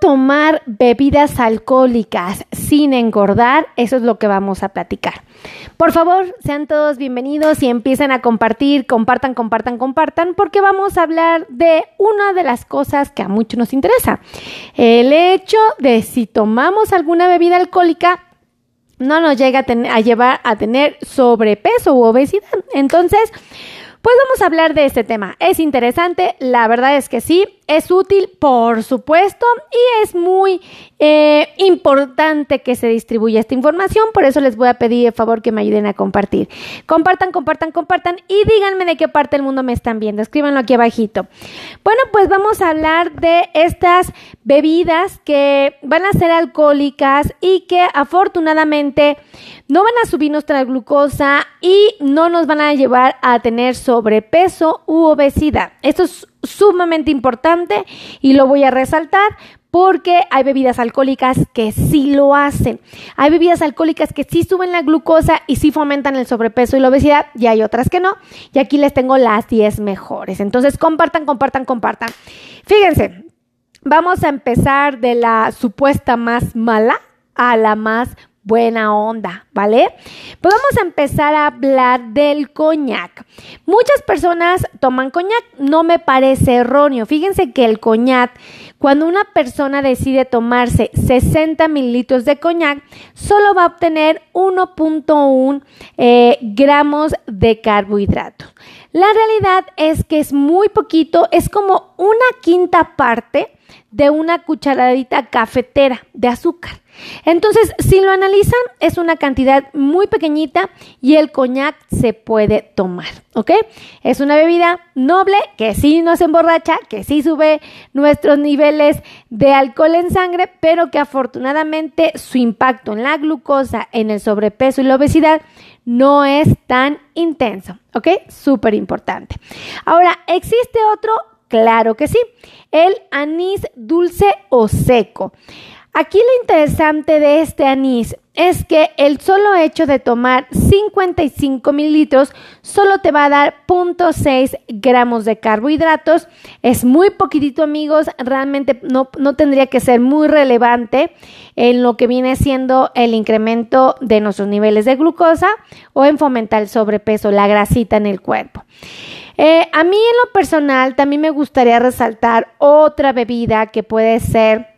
tomar bebidas alcohólicas sin engordar? Eso es lo que vamos a platicar. Por favor, sean todos bienvenidos y empiecen a compartir, compartan, compartan, compartan, porque vamos a hablar de una de las cosas que a muchos nos interesa. El hecho de si tomamos alguna bebida alcohólica, no nos llega a, llevar a tener sobrepeso u obesidad. Entonces, pues vamos a hablar de este tema. Es interesante, la verdad es que sí, es útil, por supuesto, y es muy eh, importante que se distribuya esta información, por eso les voy a pedir el favor que me ayuden a compartir. Compartan, compartan, compartan y díganme de qué parte del mundo me están viendo. Escríbanlo aquí abajito. Bueno, pues vamos a hablar de estas bebidas que van a ser alcohólicas y que afortunadamente no van a subir nuestra glucosa y no nos van a llevar a tener sobrepeso u obesidad. Esto es sumamente importante y lo voy a resaltar porque hay bebidas alcohólicas que sí lo hacen. Hay bebidas alcohólicas que sí suben la glucosa y sí fomentan el sobrepeso y la obesidad y hay otras que no. Y aquí les tengo las 10 mejores. Entonces compartan, compartan, compartan. Fíjense, vamos a empezar de la supuesta más mala a la más buena onda, ¿vale? Pues vamos a empezar a hablar del coñac. Muchas personas toman coñac, no me parece erróneo. Fíjense que el coñac, cuando una persona decide tomarse 60 mililitros de coñac, solo va a obtener 1.1 eh, gramos de carbohidratos. La realidad es que es muy poquito, es como una quinta parte de una cucharadita cafetera de azúcar. Entonces, si lo analizan, es una cantidad muy pequeñita y el coñac se puede tomar, ¿ok? Es una bebida noble que sí nos emborracha, que sí sube nuestros niveles de alcohol en sangre, pero que afortunadamente su impacto en la glucosa, en el sobrepeso y la obesidad no es tan intenso, ¿ok? Súper importante. Ahora, ¿existe otro? Claro que sí, el anís dulce o seco. Aquí lo interesante de este anís es que el solo hecho de tomar 55 mililitros solo te va a dar 0.6 gramos de carbohidratos. Es muy poquitito amigos, realmente no, no tendría que ser muy relevante en lo que viene siendo el incremento de nuestros niveles de glucosa o en fomentar el sobrepeso, la grasita en el cuerpo. Eh, a mí en lo personal también me gustaría resaltar otra bebida que puede ser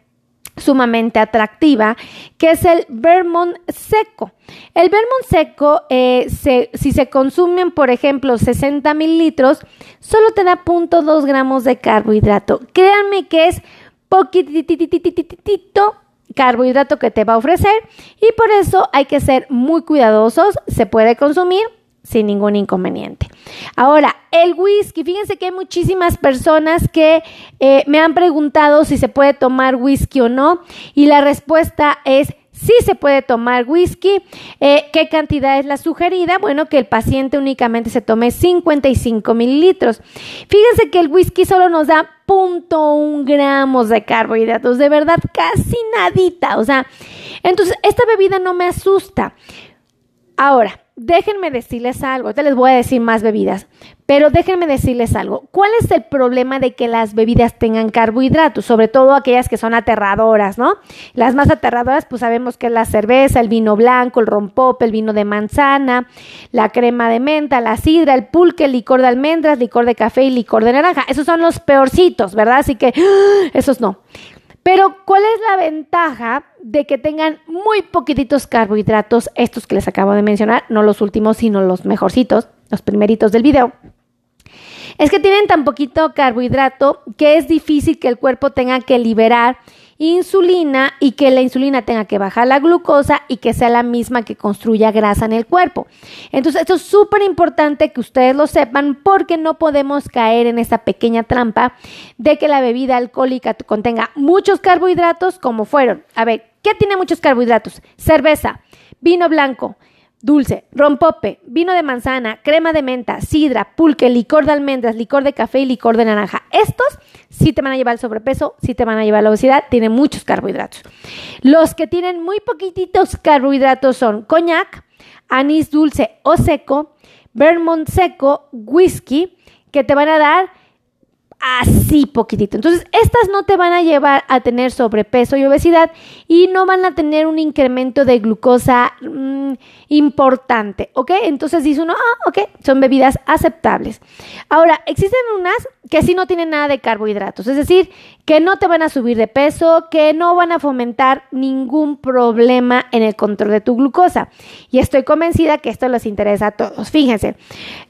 sumamente atractiva, que es el Vermont seco. El Vermont seco, eh, si se consumen, por ejemplo, 60 mililitros, solo te da 0.2 gramos de carbohidrato. Créanme que es poquitito carbohidrato que te va a ofrecer y por eso hay que ser muy cuidadosos. Se puede consumir, sin ningún inconveniente. Ahora, el whisky, fíjense que hay muchísimas personas que eh, me han preguntado si se puede tomar whisky o no y la respuesta es sí se puede tomar whisky. Eh, ¿Qué cantidad es la sugerida? Bueno, que el paciente únicamente se tome 55 mililitros. Fíjense que el whisky solo nos da 0.1 gramos de carbohidratos, de verdad casi nadita. O sea, entonces esta bebida no me asusta. Ahora, déjenme decirles algo, te les voy a decir más bebidas, pero déjenme decirles algo. ¿Cuál es el problema de que las bebidas tengan carbohidratos? Sobre todo aquellas que son aterradoras, ¿no? Las más aterradoras, pues sabemos que es la cerveza, el vino blanco, el rompope, el vino de manzana, la crema de menta, la sidra, el pulque, el licor de almendras, licor de café y licor de naranja. Esos son los peorcitos, ¿verdad? Así que esos no. Pero, ¿cuál es la ventaja de que tengan muy poquititos carbohidratos, estos que les acabo de mencionar, no los últimos, sino los mejorcitos, los primeritos del video? Es que tienen tan poquito carbohidrato que es difícil que el cuerpo tenga que liberar insulina y que la insulina tenga que bajar la glucosa y que sea la misma que construya grasa en el cuerpo. Entonces, esto es súper importante que ustedes lo sepan porque no podemos caer en esa pequeña trampa de que la bebida alcohólica contenga muchos carbohidratos como fueron. A ver, ¿qué tiene muchos carbohidratos? Cerveza, vino blanco, dulce, rompope, vino de manzana, crema de menta, sidra, pulque, licor de almendras, licor de café y licor de naranja. Estos sí te van a llevar al sobrepeso, sí te van a llevar a la obesidad, tienen muchos carbohidratos. Los que tienen muy poquititos carbohidratos son coñac, anís dulce o seco, Vermont seco, whisky, que te van a dar así poquitito. Entonces, estas no te van a llevar a tener sobrepeso y obesidad y no van a tener un incremento de glucosa mm, importante, ¿ok? Entonces dice uno, ah, ok, son bebidas aceptables. Ahora, existen unas que sí no tienen nada de carbohidratos, es decir, que no te van a subir de peso, que no van a fomentar ningún problema en el control de tu glucosa. Y estoy convencida que esto les interesa a todos. Fíjense,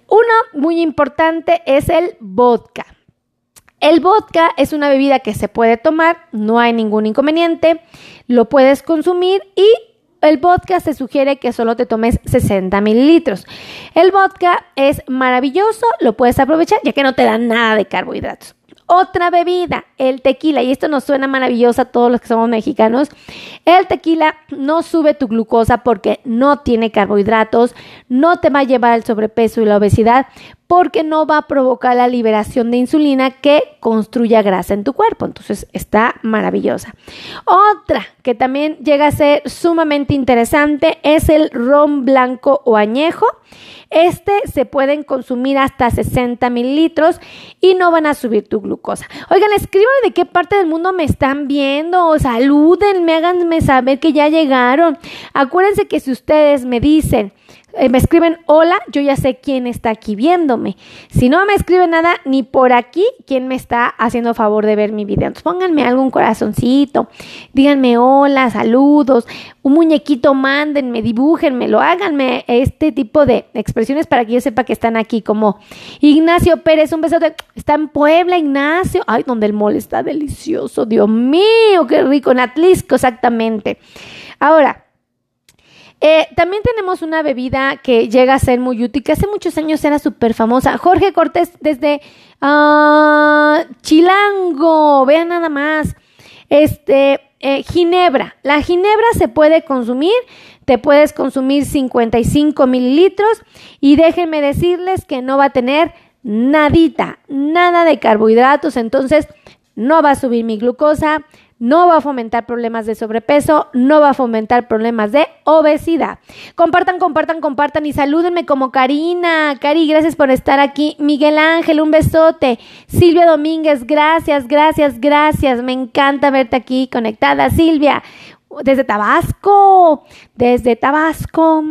uno muy importante es el vodka. El vodka es una bebida que se puede tomar, no hay ningún inconveniente, lo puedes consumir y el vodka se sugiere que solo te tomes 60 mililitros. El vodka es maravilloso, lo puedes aprovechar ya que no te da nada de carbohidratos. Otra bebida, el tequila, y esto nos suena maravilloso a todos los que somos mexicanos. El tequila no sube tu glucosa porque no tiene carbohidratos, no te va a llevar al sobrepeso y la obesidad porque no va a provocar la liberación de insulina que construya grasa en tu cuerpo. Entonces está maravillosa. Otra que también llega a ser sumamente interesante es el ron blanco o añejo. Este se pueden consumir hasta 60 mililitros y no van a subir tu glucosa. Oigan, escríbanme de qué parte del mundo me están viendo. Salúdenme, háganme saber que ya llegaron. Acuérdense que si ustedes me dicen eh, me escriben hola, yo ya sé quién está aquí viéndome. Si no me escriben nada, ni por aquí, quién me está haciendo favor de ver mi video. Entonces pónganme algún corazoncito, díganme hola, saludos, un muñequito, mándenme, dibújenmelo, háganme este tipo de expresiones para que yo sepa que están aquí, como Ignacio Pérez, un besote, está en Puebla, Ignacio, ay, donde el mole está delicioso, Dios mío, qué rico, en Atlisco, exactamente. Ahora, eh, también tenemos una bebida que llega a ser muy útil, que hace muchos años era súper famosa. Jorge Cortés desde uh, Chilango, vean nada más. Este, eh, ginebra. La ginebra se puede consumir, te puedes consumir 55 mililitros y déjenme decirles que no va a tener nadita, nada de carbohidratos, entonces no va a subir mi glucosa, no va a fomentar problemas de sobrepeso, no va a fomentar problemas de obesidad. Compartan, compartan, compartan y salúdenme como Karina. Cari, gracias por estar aquí. Miguel Ángel, un besote. Silvia Domínguez, gracias, gracias, gracias. Me encanta verte aquí conectada. Silvia, desde Tabasco, desde Tabasco.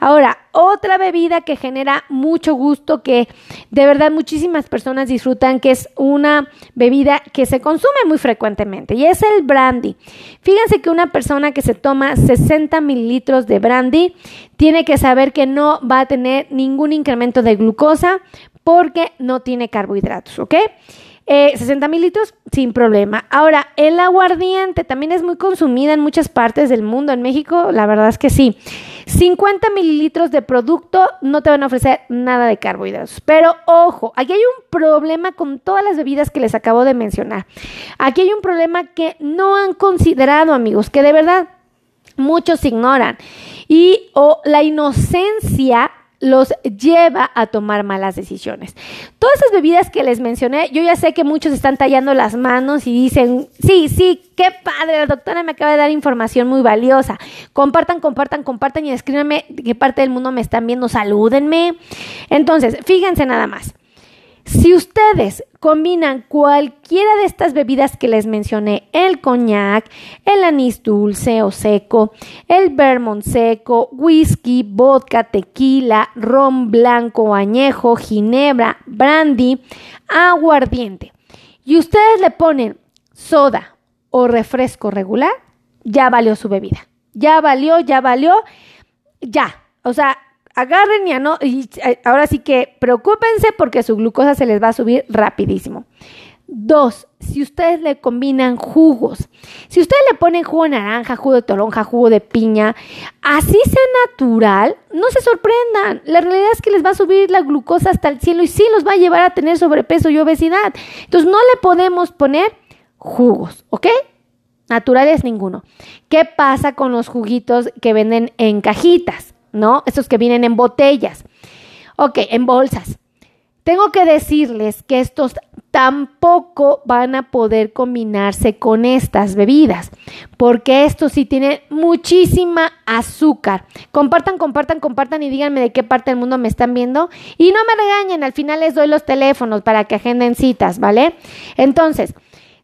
Ahora, otra bebida que genera mucho gusto, que de verdad muchísimas personas disfrutan, que es una bebida que se consume muy frecuentemente y es el brandy. Fíjense que una persona que se toma 60 mililitros de brandy tiene que saber que no va a tener ningún incremento de glucosa porque no tiene carbohidratos, ¿ok? 60 eh, mililitros sin problema. Ahora, el aguardiente también es muy consumida en muchas partes del mundo. En México, la verdad es que sí. 50 mililitros de producto no te van a ofrecer nada de carbohidratos. Pero ojo, aquí hay un problema con todas las bebidas que les acabo de mencionar. Aquí hay un problema que no han considerado, amigos, que de verdad muchos ignoran. Y o la inocencia los lleva a tomar malas decisiones. Todas esas bebidas que les mencioné, yo ya sé que muchos están tallando las manos y dicen, sí, sí, qué padre, la doctora me acaba de dar información muy valiosa. Compartan, compartan, compartan y escríbanme de qué parte del mundo me están viendo, salúdenme. Entonces, fíjense nada más. Si ustedes combinan cualquiera de estas bebidas que les mencioné, el coñac, el anís dulce o seco, el vermont seco, whisky, vodka, tequila, ron blanco añejo, ginebra, brandy, aguardiente, y ustedes le ponen soda o refresco regular, ya valió su bebida. Ya valió, ya valió, ya. O sea, agarren y, no, y eh, ahora sí que preocúpense porque su glucosa se les va a subir rapidísimo. Dos, si ustedes le combinan jugos, si ustedes le ponen jugo de naranja, jugo de toronja, jugo de piña, así sea natural, no se sorprendan. La realidad es que les va a subir la glucosa hasta el cielo y sí los va a llevar a tener sobrepeso y obesidad. Entonces no le podemos poner jugos, ¿ok? Naturales ninguno. ¿Qué pasa con los juguitos que venden en cajitas? ¿No? Estos que vienen en botellas. Ok, en bolsas. Tengo que decirles que estos tampoco van a poder combinarse con estas bebidas, porque esto sí tiene muchísima azúcar. Compartan, compartan, compartan y díganme de qué parte del mundo me están viendo. Y no me regañen, al final les doy los teléfonos para que agenden citas, ¿vale? Entonces,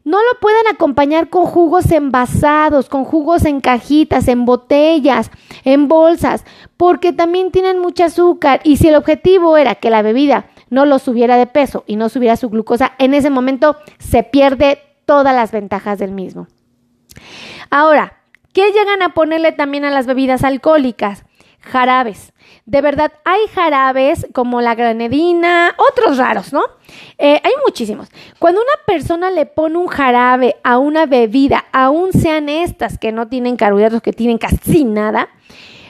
no lo pueden acompañar con jugos envasados, con jugos en cajitas, en botellas, en bolsas, porque también tienen mucho azúcar. Y si el objetivo era que la bebida no lo subiera de peso y no subiera su glucosa, en ese momento se pierde todas las ventajas del mismo. Ahora, ¿qué llegan a ponerle también a las bebidas alcohólicas? Jarabes. De verdad, hay jarabes como la granedina, otros raros, ¿no? Eh, hay muchísimos. Cuando una persona le pone un jarabe a una bebida, aun sean estas que no tienen carbohidratos, que tienen casi nada,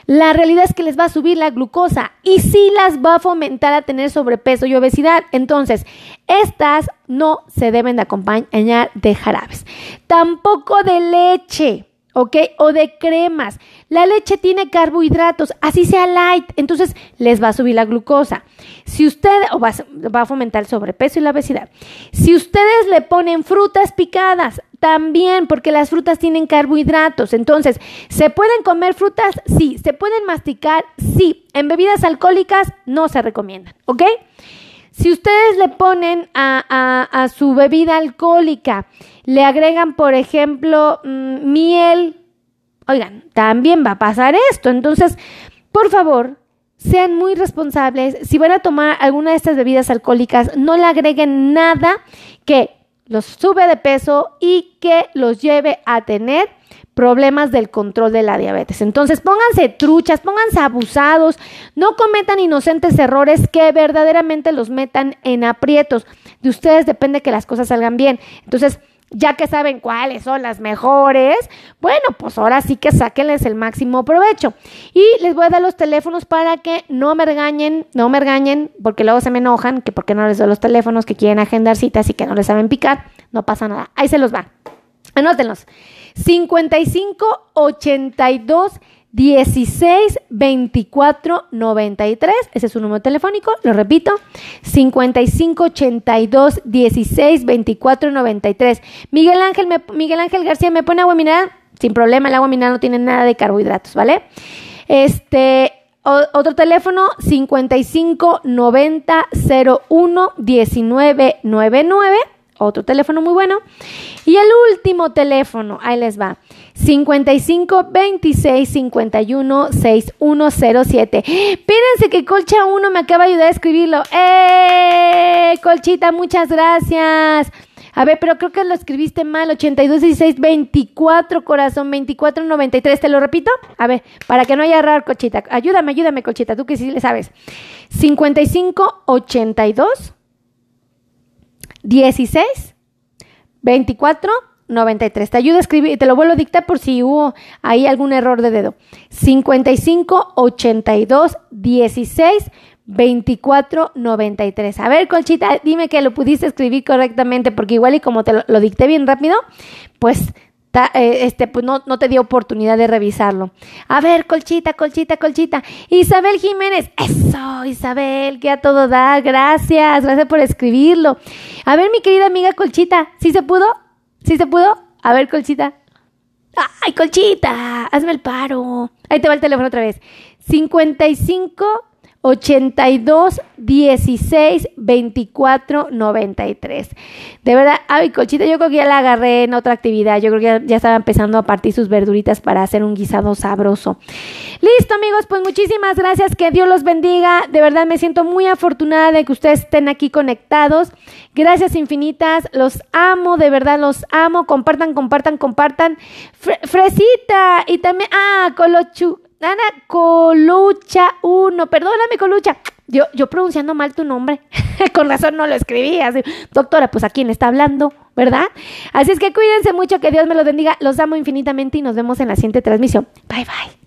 la realidad es que les va a subir la glucosa y sí las va a fomentar a tener sobrepeso y obesidad. Entonces, estas no se deben de acompañar de jarabes. Tampoco de leche. ¿Ok? O de cremas. La leche tiene carbohidratos, así sea light, entonces les va a subir la glucosa. Si usted, o va, va, a fomentar el sobrepeso y la obesidad. Si ustedes le ponen frutas picadas, también, porque las frutas tienen carbohidratos. Entonces, ¿se pueden comer frutas? Sí. ¿Se pueden masticar? Sí. En bebidas alcohólicas no se recomiendan, ¿ok? Si ustedes le ponen a, su bebida alcohólica, le agregan, por ejemplo, mm, miel, oigan, también va a pasar esto. Entonces, por favor, sean muy responsables. Si van a tomar alguna de estas bebidas alcohólicas, no le agreguen nada que los sube de peso y que los lleve a tener problemas del control de la diabetes. Entonces, pónganse truchas, pónganse abusados, no cometan inocentes errores que verdaderamente los metan en aprietos. De ustedes depende que las cosas salgan bien. Entonces, ya que saben cuáles son las mejores, bueno, pues ahora sí que sáquenles el máximo provecho. Y les voy a dar los teléfonos para que no me regañen, no me regañen, porque luego se me enojan, que porque no les doy los teléfonos, que quieren agendar citas y que no les saben picar, no pasa nada. Ahí se los va. Anótenlos. 55 82 16 24 93. Ese es su número telefónico. Lo repito. 55 82 16 24 93. Miguel Ángel, Miguel Ángel García me pone agua mineral. Sin problema, el agua mineral no tiene nada de carbohidratos, ¿vale? Este. otro teléfono 55 90 01 19 99 otro teléfono muy bueno. Y el último teléfono, ahí les va. 55 26 51 6107. Pídense que Colcha 1 me acaba de ayudar a escribirlo. ¡Eh! Colchita, muchas gracias. A ver, pero creo que lo escribiste mal. 82 16 24 corazón 24 93. ¿Te lo repito? A ver, para que no haya error, Colchita. Ayúdame, ayúdame, Colchita. Tú que sí le sabes. 55 82 16 24 93. Te ayuda a escribir, te lo vuelvo a dictar por si hubo ahí algún error de dedo. 55 82 16 24 93. A ver, Colchita, dime que lo pudiste escribir correctamente, porque igual y como te lo dicté bien rápido, pues eh, este, pues no, no, te dio oportunidad de revisarlo. A ver, colchita, colchita, colchita. Isabel Jiménez. Eso, Isabel, que a todo da. Gracias, gracias por escribirlo. A ver, mi querida amiga colchita, ¿sí se pudo? ¿Sí se pudo? A ver, colchita. Ay, colchita, hazme el paro. Ahí te va el teléfono otra vez. 55 82 16 24 93. De verdad, ay, Colchita, yo creo que ya la agarré en otra actividad. Yo creo que ya, estaba empezando a partir sus verduritas para hacer un guisado sabroso. Listo, amigos, pues muchísimas gracias. Que Dios los bendiga. De verdad, me siento muy afortunada de que ustedes estén aquí conectados. Gracias infinitas. Los amo, de verdad, los amo. Compartan, compartan, compartan. fresita y también, ah, Colochu. Ana Colucha 1, perdóname Colucha, yo, yo pronunciando mal tu nombre, con razón no lo escribí, doctora, pues a quién está hablando, ¿verdad? Así es que cuídense mucho, que Dios me los bendiga, los amo infinitamente y nos vemos en la siguiente transmisión. Bye bye.